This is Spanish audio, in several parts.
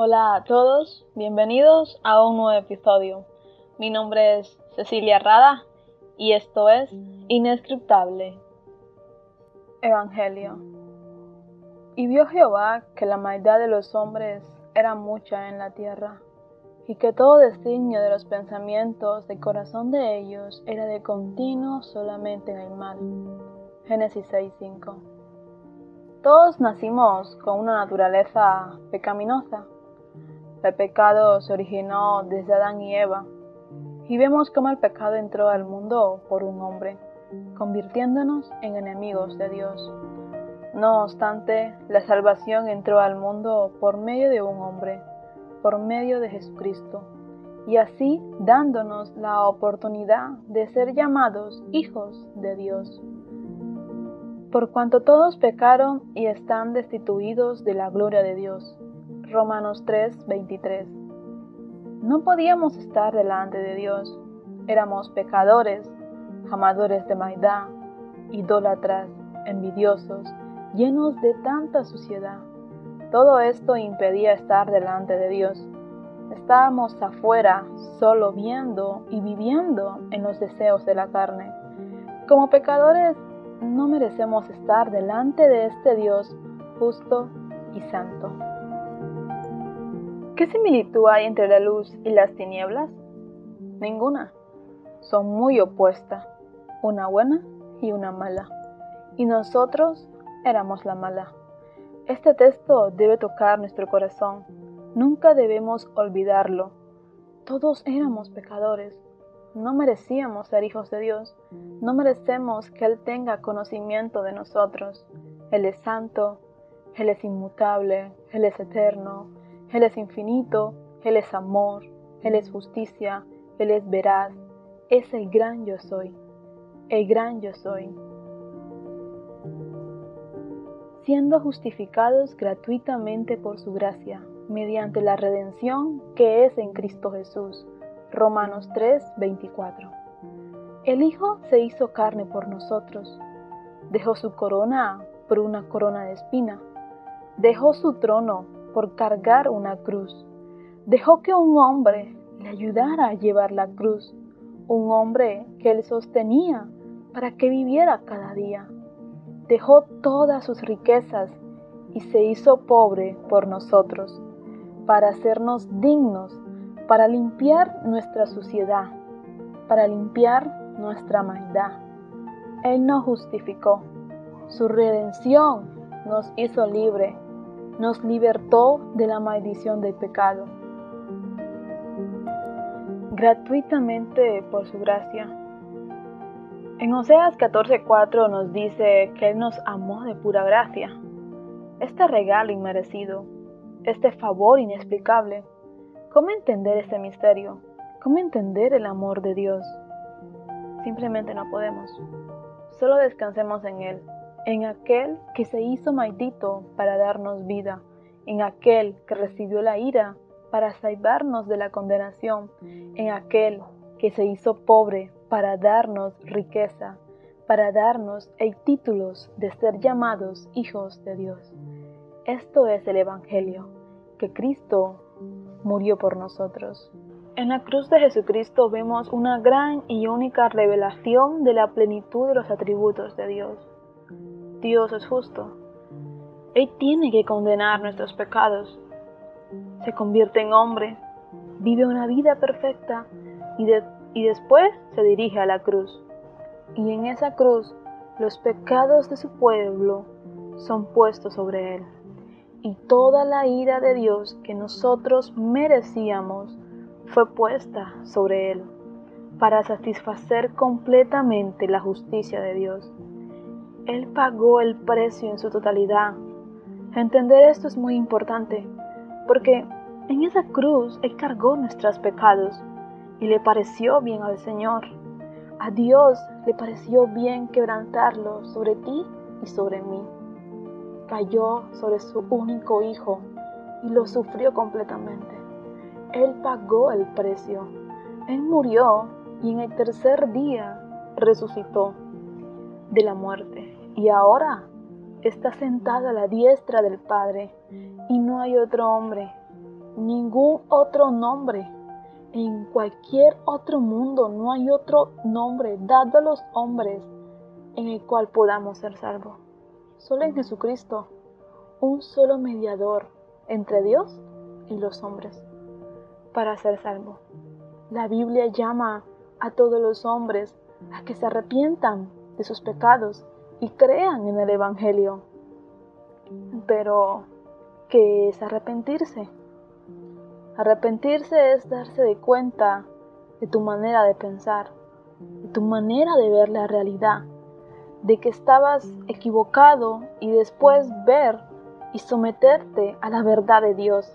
Hola a todos, bienvenidos a un nuevo episodio. Mi nombre es Cecilia Rada y esto es Inescriptable. Evangelio. Y vio Jehová que la maldad de los hombres era mucha en la tierra, y que todo designio de los pensamientos del corazón de ellos era de continuo solamente en el mal. Génesis 6:5. Todos nacimos con una naturaleza pecaminosa el pecado se originó desde Adán y Eva, y vemos cómo el pecado entró al mundo por un hombre, convirtiéndonos en enemigos de Dios. No obstante, la salvación entró al mundo por medio de un hombre, por medio de Jesucristo, y así dándonos la oportunidad de ser llamados hijos de Dios. Por cuanto todos pecaron y están destituidos de la gloria de Dios, Romanos 3, 23. No podíamos estar delante de Dios. Éramos pecadores, amadores de maldad, idólatras, envidiosos, llenos de tanta suciedad. Todo esto impedía estar delante de Dios. Estábamos afuera, solo viendo y viviendo en los deseos de la carne. Como pecadores, no merecemos estar delante de este Dios justo y santo. ¿Qué similitud hay entre la luz y las tinieblas? Ninguna. Son muy opuestas, una buena y una mala. Y nosotros éramos la mala. Este texto debe tocar nuestro corazón. Nunca debemos olvidarlo. Todos éramos pecadores. No merecíamos ser hijos de Dios. No merecemos que Él tenga conocimiento de nosotros. Él es santo, Él es inmutable, Él es eterno, él es infinito, Él es amor, Él es justicia, Él es veraz, es el gran yo soy, el gran yo soy. Siendo justificados gratuitamente por su gracia, mediante la redención que es en Cristo Jesús. Romanos 3, 24. El Hijo se hizo carne por nosotros, dejó su corona por una corona de espina, dejó su trono por cargar una cruz. Dejó que un hombre le ayudara a llevar la cruz, un hombre que le sostenía para que viviera cada día. Dejó todas sus riquezas y se hizo pobre por nosotros, para hacernos dignos, para limpiar nuestra suciedad, para limpiar nuestra maldad. Él nos justificó. Su redención nos hizo libre nos libertó de la maldición del pecado. Gratuitamente por su gracia. En Oseas 14:4 nos dice que Él nos amó de pura gracia. Este regalo inmerecido, este favor inexplicable, ¿cómo entender este misterio? ¿Cómo entender el amor de Dios? Simplemente no podemos. Solo descansemos en Él en aquel que se hizo maldito para darnos vida, en aquel que recibió la ira para salvarnos de la condenación, en aquel que se hizo pobre para darnos riqueza, para darnos el título de ser llamados hijos de Dios. Esto es el Evangelio, que Cristo murió por nosotros. En la cruz de Jesucristo vemos una gran y única revelación de la plenitud de los atributos de Dios. Dios es justo. Él tiene que condenar nuestros pecados. Se convierte en hombre, vive una vida perfecta y, después se dirige a la cruz. Y en esa cruz los pecados de su pueblo son puestos sobre él. Y toda la ira de Dios que nosotros merecíamos fue puesta sobre él para satisfacer completamente la justicia de Dios. Él pagó el precio en su totalidad. Entender esto es muy importante, porque en esa cruz Él cargó nuestros pecados y le pareció bien al Señor. A Dios le pareció bien quebrantarlo sobre ti y sobre mí. Cayó sobre su único hijo y lo sufrió completamente. Él pagó el precio. Él murió y en el tercer día resucitó de la muerte y ahora está sentado a la diestra del Padre y no hay otro hombre, ningún otro nombre. En cualquier otro mundo no hay otro nombre dado a los hombres en el cual podamos ser salvos. Solo en Jesucristo, un solo mediador entre Dios y los hombres para ser salvo. La Biblia llama a todos los hombres a que se arrepientan de sus pecados y crean en el Evangelio. Pero, ¿qué es arrepentirse? Arrepentirse es darse de cuenta de tu manera de pensar, de tu manera de ver la realidad, de que estabas equivocado y después ver y someterte a la verdad de Dios,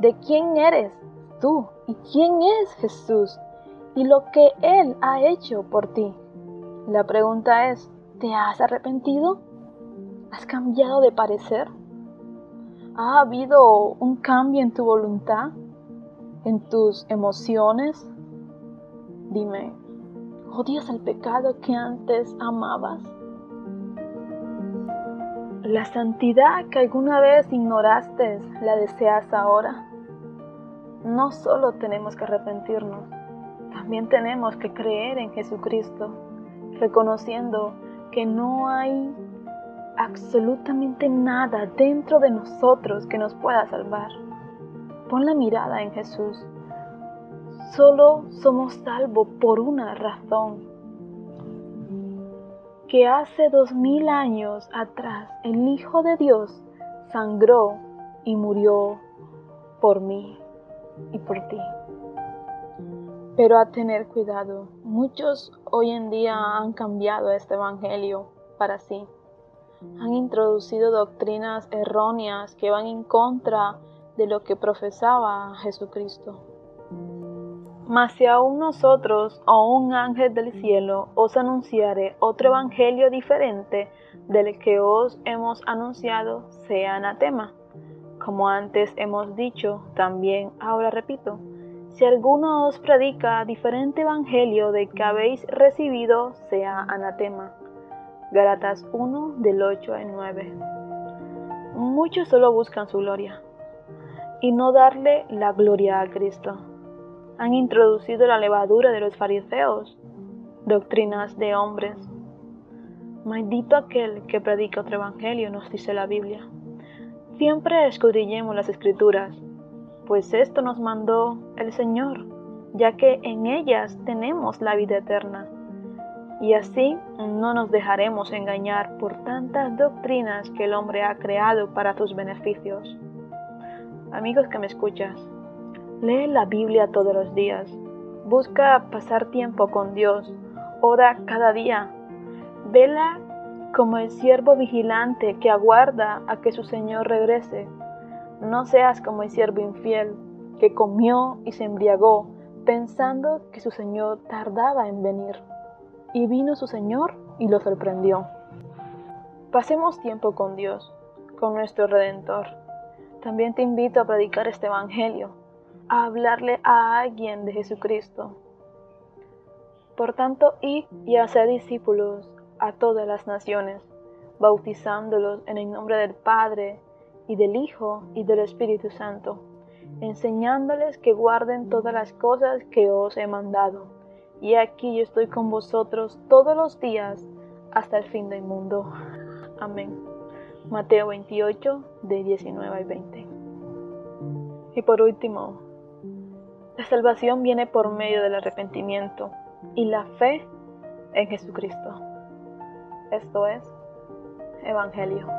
de quién eres tú y quién es Jesús y lo que Él ha hecho por ti. La pregunta es, ¿te has arrepentido? ¿Has cambiado de parecer? ¿Ha habido un cambio en tu voluntad? ¿En tus emociones? Dime, ¿odias el pecado que antes amabas? ¿La santidad que alguna vez ignoraste la deseas ahora? No solo tenemos que arrepentirnos, también tenemos que creer en Jesucristo, reconociendo que no hay absolutamente nada dentro de nosotros que nos pueda salvar. Pon la mirada en Jesús. Solo somos salvos por una razón. Que hace dos mil años atrás el Hijo de Dios sangró y murió por mí y por ti. Pero a tener cuidado, muchos hoy en día han cambiado este Evangelio para sí han introducido doctrinas erróneas que van en contra de lo que profesaba Jesucristo. Mas si aún nosotros o un ángel del cielo os anunciare otro evangelio diferente del que os hemos anunciado, sea anatema. Como antes hemos dicho, también ahora repito, si alguno os predica diferente evangelio del que habéis recibido, sea anatema. Galatas 1 del 8 al 9. Muchos solo buscan su gloria y no darle la gloria a Cristo. Han introducido la levadura de los fariseos, doctrinas de hombres. Maldito aquel que predica otro evangelio, nos dice la Biblia. Siempre escudriñemos las escrituras, pues esto nos mandó el Señor, ya que en ellas tenemos la vida eterna y así no nos dejaremos engañar por tantas doctrinas que el hombre ha creado para tus beneficios. Amigos que me escuchas, lee la Biblia todos los días, busca pasar tiempo con Dios, ora cada día, vela como el siervo vigilante que aguarda a que su Señor regrese. No seas como el siervo infiel que comió y se embriagó pensando que su Señor tardaba en venir. Y vino su Señor y lo sorprendió. Pasemos tiempo con Dios, con nuestro Redentor. También te invito a predicar este Evangelio, a hablarle a alguien de Jesucristo. Por tanto, id y haced discípulos a todas las naciones, bautizándolos en el nombre del Padre, y del Hijo, y del Espíritu Santo, enseñándoles que guarden todas las cosas que os he mandado y aquí yo estoy con vosotros todos los días hasta el fin del mundo. Amén. Mateo 28, de 19 al 20. Y por último, la salvación viene por medio del arrepentimiento y la fe en Jesucristo. Esto es Evangelio.